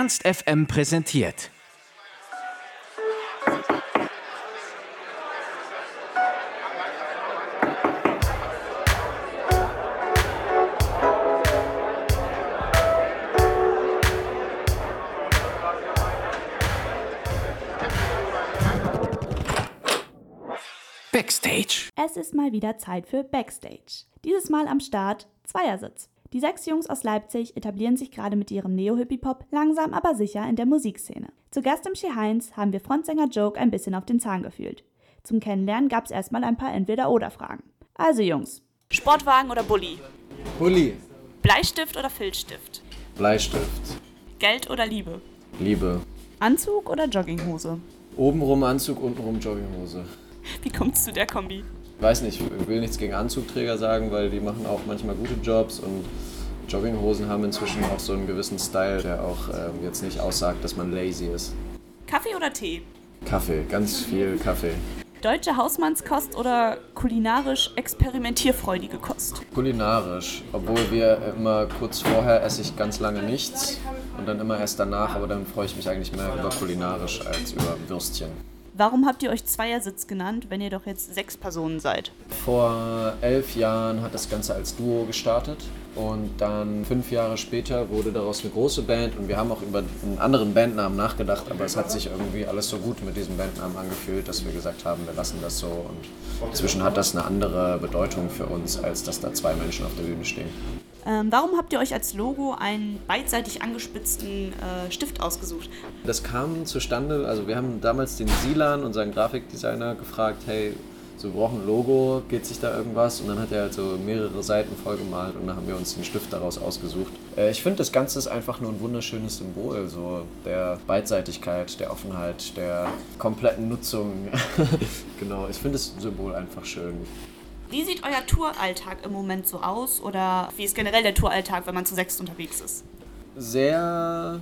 Ernst FM präsentiert. Backstage. Es ist mal wieder Zeit für Backstage. Dieses Mal am Start Zweiersitz. Die sechs Jungs aus Leipzig etablieren sich gerade mit ihrem Neo-Hippie-Pop langsam aber sicher in der Musikszene. Zu Gast im Ski Heinz haben wir Frontsänger Joke ein bisschen auf den Zahn gefühlt. Zum Kennenlernen gab es erstmal ein paar Entweder-Oder-Fragen. Also Jungs. Sportwagen oder Bulli? Bulli. Bleistift oder Filzstift? Bleistift. Geld oder Liebe? Liebe. Anzug oder Jogginghose? Obenrum Anzug, untenrum Jogginghose. Wie kommt's zu der Kombi? Weiß nicht, ich will nichts gegen Anzugträger sagen, weil die machen auch manchmal gute Jobs und Jogginghosen haben inzwischen auch so einen gewissen Style, der auch ähm, jetzt nicht aussagt, dass man lazy ist. Kaffee oder Tee? Kaffee, ganz viel Kaffee. Deutsche Hausmannskost oder kulinarisch experimentierfreudige Kost? Kulinarisch, obwohl wir immer kurz vorher esse ich ganz lange nichts und dann immer erst danach, aber dann freue ich mich eigentlich mehr über kulinarisch als über Würstchen. Warum habt ihr euch Zweiersitz genannt, wenn ihr doch jetzt sechs Personen seid? Vor elf Jahren hat das Ganze als Duo gestartet und dann fünf Jahre später wurde daraus eine große Band und wir haben auch über einen anderen Bandnamen nachgedacht, aber es hat sich irgendwie alles so gut mit diesem Bandnamen angefühlt, dass wir gesagt haben, wir lassen das so und inzwischen hat das eine andere Bedeutung für uns, als dass da zwei Menschen auf der Bühne stehen. Ähm, warum habt ihr euch als Logo einen beidseitig angespitzten äh, Stift ausgesucht? Das kam zustande, also wir haben damals den Silan, unseren Grafikdesigner, gefragt, hey, so wir brauchen ein Logo, geht sich da irgendwas? Und dann hat er halt so mehrere Seiten vollgemalt und dann haben wir uns den Stift daraus ausgesucht. Äh, ich finde, das Ganze ist einfach nur ein wunderschönes Symbol, so der Beidseitigkeit, der Offenheit, der kompletten Nutzung. genau, ich finde das Symbol einfach schön. Wie sieht euer Touralltag im Moment so aus oder wie ist generell der Touralltag, wenn man zu sechs unterwegs ist? Sehr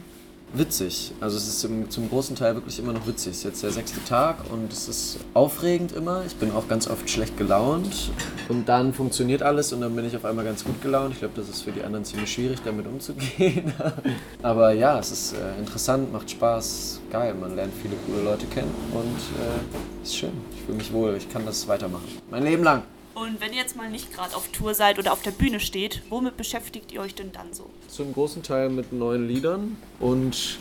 witzig. Also es ist zum, großen Teil wirklich immer noch witzig. Es ist jetzt der sechste Tag und es ist aufregend immer. Ich bin auch ganz oft schlecht gelaunt und dann funktioniert alles und dann bin ich auf einmal ganz gut gelaunt. Ich glaube, das ist für die anderen ziemlich schwierig, damit umzugehen. Aber ja, es ist äh, interessant, macht Spaß, geil. Man lernt viele coole Leute kennen und äh, ist schön. Ich fühle mich wohl. Ich kann das weitermachen. Mein Leben lang. Und wenn ihr jetzt mal nicht gerade auf Tour seid oder auf der Bühne steht, womit beschäftigt ihr euch denn dann so? Zum großen Teil mit neuen Liedern. Und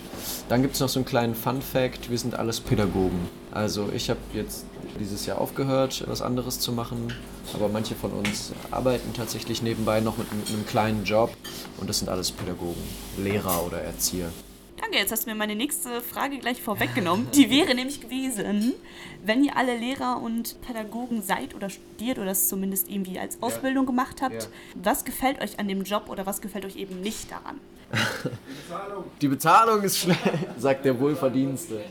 dann gibt es noch so einen kleinen Fun-Fact: Wir sind alles Pädagogen. Also, ich habe jetzt dieses Jahr aufgehört, was anderes zu machen. Aber manche von uns arbeiten tatsächlich nebenbei noch mit, mit einem kleinen Job. Und das sind alles Pädagogen, Lehrer oder Erzieher. Danke, jetzt hast du mir meine nächste Frage gleich vorweggenommen. Die wäre nämlich gewesen, wenn ihr alle Lehrer und Pädagogen seid oder studiert oder es zumindest irgendwie als Ausbildung gemacht habt, Ja. was gefällt euch an dem Job oder was gefällt euch eben nicht daran? Die Bezahlung ist schlecht, sagt der Wohlverdienste.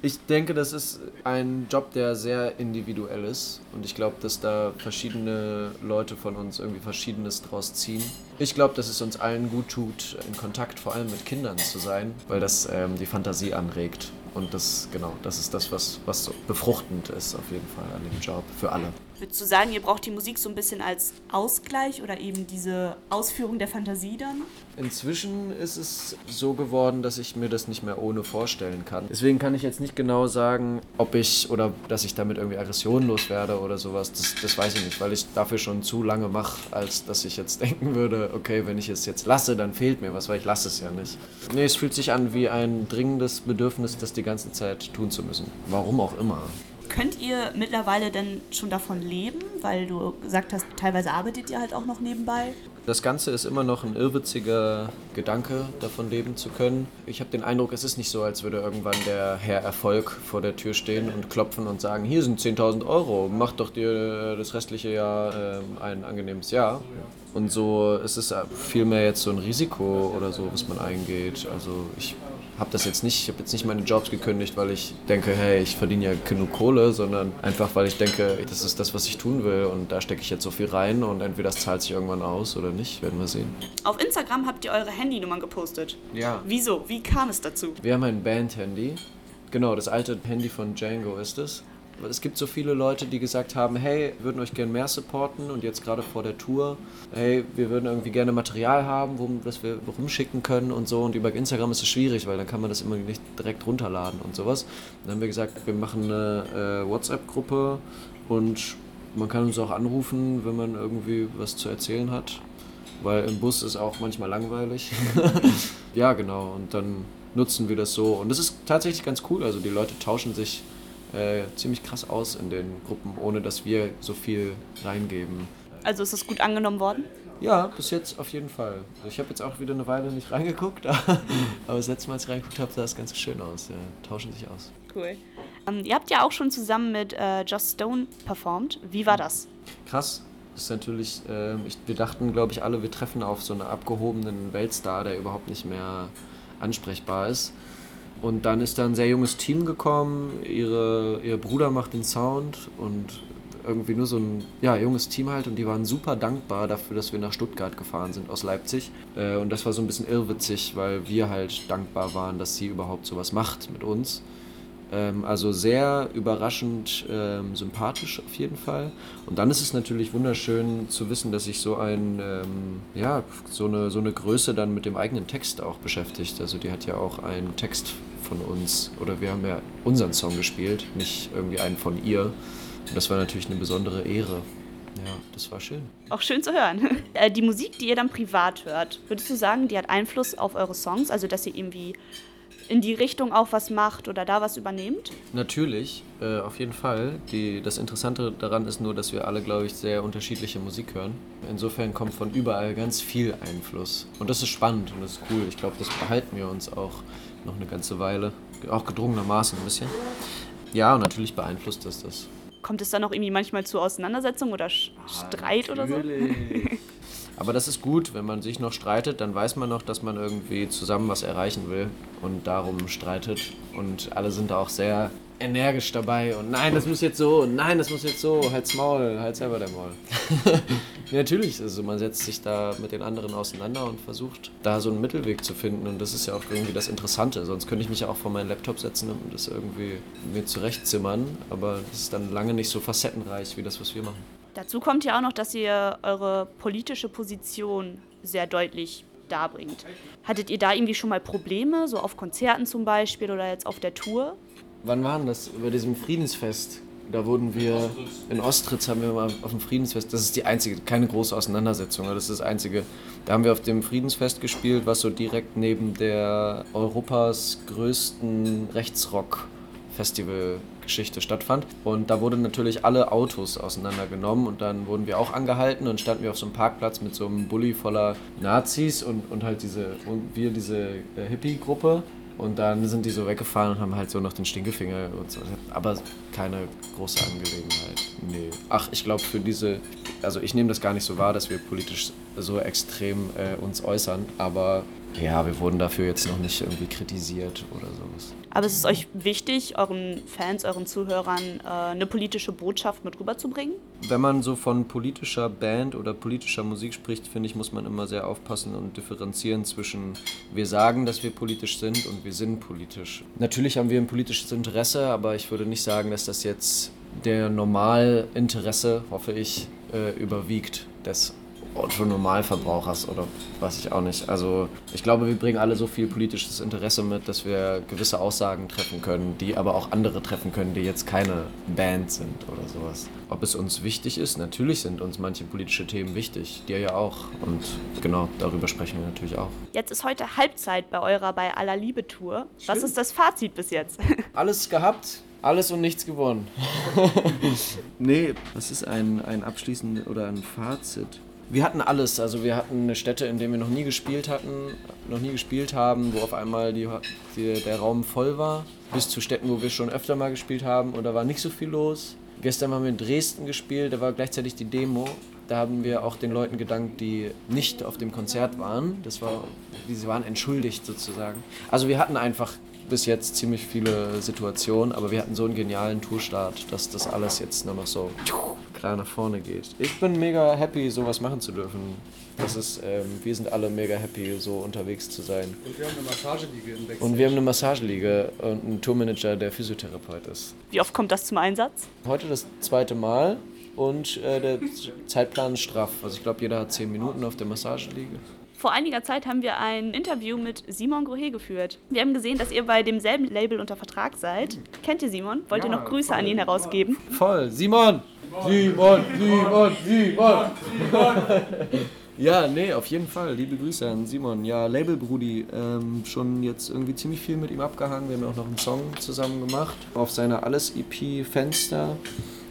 Ich denke, das ist ein Job, der sehr individuell ist. Und ich glaube, dass da verschiedene Leute von uns irgendwie Verschiedenes draus ziehen. Ich glaube, dass es uns allen gut tut, in Kontakt vor allem mit Kindern zu sein, weil das ähm, die Fantasie anregt. Und das, genau, das ist das, was, was so befruchtend ist auf jeden Fall an dem Job für alle. Würdest du sagen, ihr braucht die Musik so ein bisschen als Ausgleich oder eben diese Ausführung der Fantasie dann? Inzwischen ist es so geworden, dass ich mir das nicht mehr ohne vorstellen kann. Deswegen kann ich jetzt nicht genau sagen, ob ich oder dass ich damit irgendwie aggressionlos werde oder sowas. Das, das weiß ich nicht, weil ich dafür schon zu lange mache, als dass ich jetzt denken würde, okay, wenn ich es jetzt lasse, dann fehlt mir was, weil ich lasse es ja nicht. Nee, es fühlt sich an wie ein dringendes Bedürfnis, das die ganze Zeit tun zu müssen. Warum auch immer. Könnt ihr mittlerweile denn schon davon leben? Weil du gesagt hast, teilweise arbeitet ihr halt auch noch nebenbei. Das Ganze ist immer noch ein irrwitziger Gedanke, davon leben zu können. Ich habe den Eindruck, es ist nicht so, als würde irgendwann der Herr Erfolg vor der Tür stehen und klopfen und sagen, hier sind 10.000 Euro, mach doch dir das restliche Jahr ähm, ein angenehmes Jahr. Und so ist es vielmehr jetzt so ein Risiko oder so, was man eingeht. Also ich habe das jetzt nicht, ich habe jetzt nicht meine Jobs gekündigt, weil ich denke, hey, ich verdiene ja genug Kohle, sondern einfach, weil ich denke, das ist das, was ich tun will und da stecke ich jetzt so viel rein und entweder das zahlt sich irgendwann aus oder nicht, werden wir sehen. Auf Instagram habt ihr eure Handynummern gepostet. Ja. Wieso? Wie kam es dazu? Wir haben ein Band-Handy. Genau, das alte Handy von Django ist es. Es gibt so viele Leute, die gesagt haben, hey, würden euch gerne mehr supporten und jetzt gerade vor der Tour, hey, wir würden irgendwie gerne Material haben, wo, das wir rumschicken können und so. Und über Instagram ist es schwierig, weil dann kann man das immer nicht direkt runterladen und sowas. Dann haben wir gesagt, wir machen eine äh, WhatsApp-Gruppe und man kann uns auch anrufen, wenn man irgendwie was zu erzählen hat, weil im Bus ist auch manchmal langweilig. ja, genau. Und dann nutzen wir das so. Und das ist tatsächlich ganz cool. Also die Leute tauschen sich äh, ziemlich krass aus in den Gruppen, ohne dass wir so viel reingeben. Also ist das gut angenommen worden? Ja, bis jetzt auf jeden Fall. Also ich habe jetzt auch wieder eine Weile nicht reingeguckt, aber das letzte Mal, als ich reingeguckt habe, sah es ganz schön aus. Ja, tauschen sich aus. Cool. Ähm, ihr habt ja auch schon zusammen mit äh, Just Stone performt. Wie war das? Krass. Das ist natürlich, äh, ich, wir dachten, glaube ich, alle, wir treffen auf so einen abgehobenen Weltstar, der überhaupt nicht mehr ansprechbar ist. Und dann ist da ein sehr junges Team gekommen. Ihre, ihr Bruder macht den Sound und irgendwie nur so ein ja, junges Team halt. Und die waren super dankbar dafür, dass wir nach Stuttgart gefahren sind aus Leipzig. Äh, und das war so ein bisschen irrwitzig, weil wir halt dankbar waren, dass sie überhaupt sowas macht mit uns. Ähm, also sehr überraschend ähm, sympathisch auf jeden Fall. Und dann ist es natürlich wunderschön zu wissen, dass sich so ein, ähm, ja, so eine, so eine Größe dann mit dem eigenen Text auch beschäftigt. Also die hat ja auch einen Text von uns, oder wir haben ja unseren Song gespielt, nicht irgendwie einen von ihr. Und das war natürlich eine besondere Ehre. Ja, das war schön. Auch schön zu hören. Äh, die Musik, die ihr dann privat hört, würdest du sagen, die hat Einfluss auf eure Songs? Also, dass ihr irgendwie in die Richtung auch was macht oder da was übernehmt? Natürlich, äh, auf jeden Fall. Die, das Interessante daran ist nur, dass wir alle, glaube ich, sehr unterschiedliche Musik hören. Insofern kommt von überall ganz viel Einfluss. Und das ist spannend und das ist cool. Ich glaube, das behalten wir uns auch noch eine ganze Weile. Auch gedrungenermaßen ein bisschen. Ja, und natürlich beeinflusst das das. Kommt es dann auch irgendwie manchmal zu Auseinandersetzungen oder Streit oder so? Aber das ist gut, wenn man sich noch streitet, dann weiß man noch, dass man irgendwie zusammen was erreichen will und darum streitet. Und alle sind auch sehr energisch dabei und nein, das muss jetzt so und nein, das muss jetzt so, halt's Maul, halt selber der Maul. natürlich, also man setzt sich da mit den anderen auseinander und versucht da so einen Mittelweg zu finden und das ist ja auch irgendwie das Interessante, sonst könnte ich mich ja auch vor meinen Laptop setzen und das irgendwie mir zurechtzimmern, aber das ist dann lange nicht so facettenreich wie das, was wir machen. Dazu kommt ja auch noch, dass ihr eure politische Position sehr deutlich darbringt. Hattet ihr da irgendwie schon mal Probleme, so auf Konzerten zum Beispiel oder jetzt auf der Tour? Wann waren das? Über diesem Friedensfest. Da wurden wir in Ostritz haben wir mal auf dem Friedensfest. Das ist die einzige, keine große Auseinandersetzung. Das ist das einzige. Da haben wir auf dem Friedensfest gespielt, was so direkt neben der Europas größten Rechtsrock-Festival Geschichte stattfand. Und da wurden natürlich alle Autos auseinandergenommen und dann wurden wir auch angehalten und standen wir auf so einem Parkplatz mit so einem Bulli voller Nazis und, und halt diese, und wir diese äh, Hippie-Gruppe. Und dann sind die so weggefahren und haben halt so noch den Stinkefinger und so. Aber keine große Angelegenheit. Nee. Ach, ich glaube, für diese. Also, ich nehme das gar nicht so wahr, dass wir politisch so extrem äh, uns äußern. Aber ja, wir wurden dafür jetzt noch nicht irgendwie kritisiert oder sowas. Aber es ist euch wichtig, euren Fans, euren Zuhörern äh, eine politische Botschaft mit rüberzubringen? Wenn man so von politischer Band oder politischer Musik spricht, finde ich, muss man immer sehr aufpassen und differenzieren zwischen wir sagen, dass wir politisch sind und wir sind politisch. Natürlich haben wir ein politisches Interesse, aber ich würde nicht sagen, dass das jetzt der Normalinteresse, hoffe ich, äh, überwiegt des Otto Normalverbrauchers oder weiß ich auch nicht. Also ich glaube, wir bringen alle so viel politisches Interesse mit, dass wir gewisse Aussagen treffen können, die aber auch andere treffen können, die jetzt keine Band sind oder sowas. Ob es uns wichtig ist? Natürlich sind uns manche politische Themen wichtig. Dir ja auch. Und genau, darüber sprechen wir natürlich auch. Jetzt ist heute Halbzeit bei eurer Bei aller Liebe Tour. Was ist das Fazit bis jetzt? Alles gehabt, alles und nichts gewonnen. nee, das ist ein, ein abschließend oder ein Fazit. Wir hatten alles. Also wir hatten eine Stätte, in der wir noch nie gespielt hatten, noch nie gespielt haben, wo auf einmal die, die, der Raum voll war. Bis zu Städten, wo wir schon öfter mal gespielt haben und da war nicht so viel los. Gestern haben wir in Dresden gespielt, da war gleichzeitig die Demo. Da haben wir auch den Leuten gedankt, die nicht auf dem Konzert waren. Das war, sie waren entschuldigt sozusagen. Also wir hatten einfach bis jetzt ziemlich viele Situationen, aber wir hatten so einen genialen Tourstart, dass das alles jetzt nur noch so klar nach vorne geht. Ich bin mega happy, sowas machen zu dürfen. Das ist, ähm, wir sind alle mega happy, so unterwegs zu sein. Und wir haben eine Massageliege im Backstage. Und wir haben eine Massageliege und einen Tourmanager, der Physiotherapeut ist. Wie oft kommt das zum Einsatz? Heute das zweite Mal und äh, der Zeitplan ist straff. Also ich glaube, jeder hat zehn Minuten auf der Massageliege. Vor einiger Zeit haben wir ein Interview mit Simon Grohe geführt. Wir haben gesehen, dass ihr bei demselben Label unter Vertrag seid. Kennt ihr Simon? Wollt ihr noch Grüße an ihn herausgeben? Voll. Simon! Simon, Simon, Simon! ja, nee, auf jeden Fall. Liebe Grüße an Simon. Ja, Label Brudi. Ähm, schon jetzt irgendwie ziemlich viel mit ihm abgehangen. Wir haben auch noch einen Song zusammen gemacht. Auf seiner Alles-EP Fenster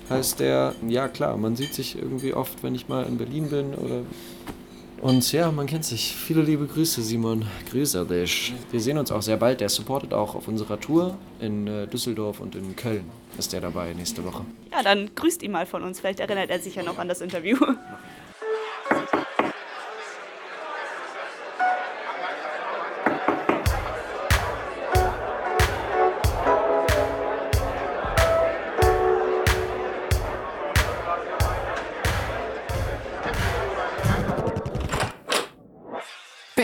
heißt der. Ja, klar, man sieht sich irgendwie oft, wenn ich mal in Berlin bin oder und ja, man kennt sich. Viele liebe Grüße, Simon. Grüße dich. Wir sehen uns auch sehr bald. Der supportet auch auf unserer Tour in äh, Düsseldorf und in Köln. Ist der dabei nächste Woche. Ja, dann grüßt ihn mal von uns. Vielleicht erinnert er sich ja noch an das Interview.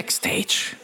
Backstage.